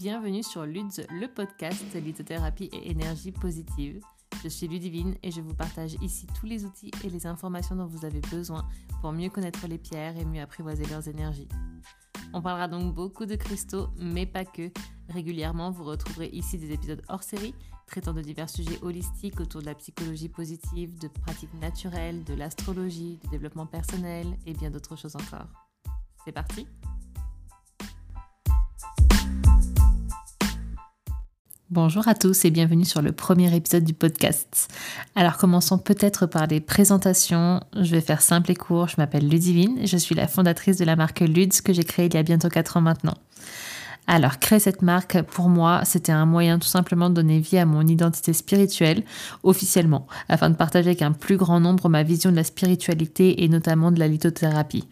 Bienvenue sur LUDS, le podcast lithothérapie et énergie positive. Je suis Ludivine et je vous partage ici tous les outils et les informations dont vous avez besoin pour mieux connaître les pierres et mieux apprivoiser leurs énergies. On parlera donc beaucoup de cristaux, mais pas que. Régulièrement, vous retrouverez ici des épisodes hors série traitant de divers sujets holistiques autour de la psychologie positive, de pratiques naturelles, de l'astrologie, du développement personnel et bien d'autres choses encore. C'est parti Bonjour à tous et bienvenue sur le premier épisode du podcast. Alors commençons peut-être par les présentations. Je vais faire simple et court. Je m'appelle Ludivine, je suis la fondatrice de la marque Luds que j'ai créée il y a bientôt 4 ans maintenant. Alors, créer cette marque, pour moi, c'était un moyen tout simplement de donner vie à mon identité spirituelle officiellement, afin de partager avec un plus grand nombre ma vision de la spiritualité et notamment de la lithothérapie.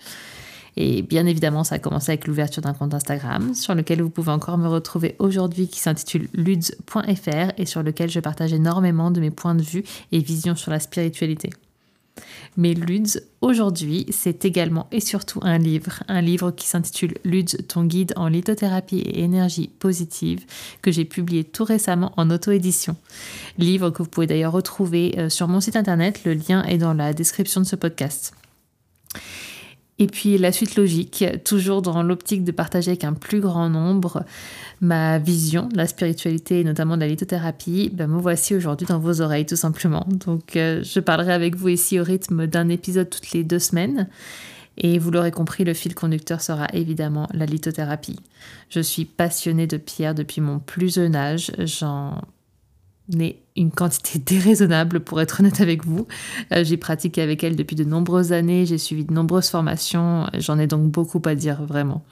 Et bien évidemment, ça a commencé avec l'ouverture d'un compte Instagram sur lequel vous pouvez encore me retrouver aujourd'hui qui s'intitule luds.fr et sur lequel je partage énormément de mes points de vue et visions sur la spiritualité. Mais Luds, aujourd'hui, c'est également et surtout un livre, un livre qui s'intitule Luds, ton guide en lithothérapie et énergie positive, que j'ai publié tout récemment en auto-édition. Livre que vous pouvez d'ailleurs retrouver euh, sur mon site internet, le lien est dans la description de ce podcast. Et puis la suite logique, toujours dans l'optique de partager avec un plus grand nombre ma vision la spiritualité et notamment de la lithothérapie, ben me voici aujourd'hui dans vos oreilles tout simplement. Donc euh, je parlerai avec vous ici au rythme d'un épisode toutes les deux semaines. Et vous l'aurez compris, le fil conducteur sera évidemment la lithothérapie. Je suis passionnée de pierre depuis mon plus jeune âge. J'en n'est une quantité déraisonnable pour être honnête avec vous. Euh, j'ai pratiqué avec elle depuis de nombreuses années, j'ai suivi de nombreuses formations, j'en ai donc beaucoup à dire vraiment.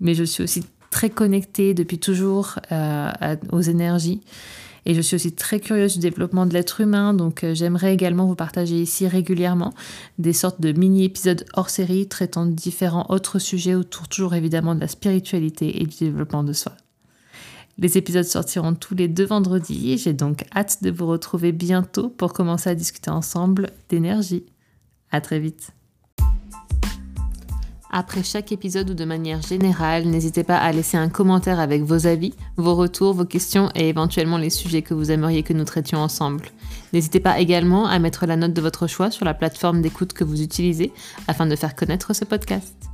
Mais je suis aussi très connectée depuis toujours euh, aux énergies et je suis aussi très curieuse du développement de l'être humain, donc euh, j'aimerais également vous partager ici régulièrement des sortes de mini-épisodes hors série traitant de différents autres sujets autour toujours évidemment de la spiritualité et du développement de soi. Les épisodes sortiront tous les deux vendredis. J'ai donc hâte de vous retrouver bientôt pour commencer à discuter ensemble d'énergie. À très vite. Après chaque épisode ou de manière générale, n'hésitez pas à laisser un commentaire avec vos avis, vos retours, vos questions et éventuellement les sujets que vous aimeriez que nous traitions ensemble. N'hésitez pas également à mettre la note de votre choix sur la plateforme d'écoute que vous utilisez afin de faire connaître ce podcast.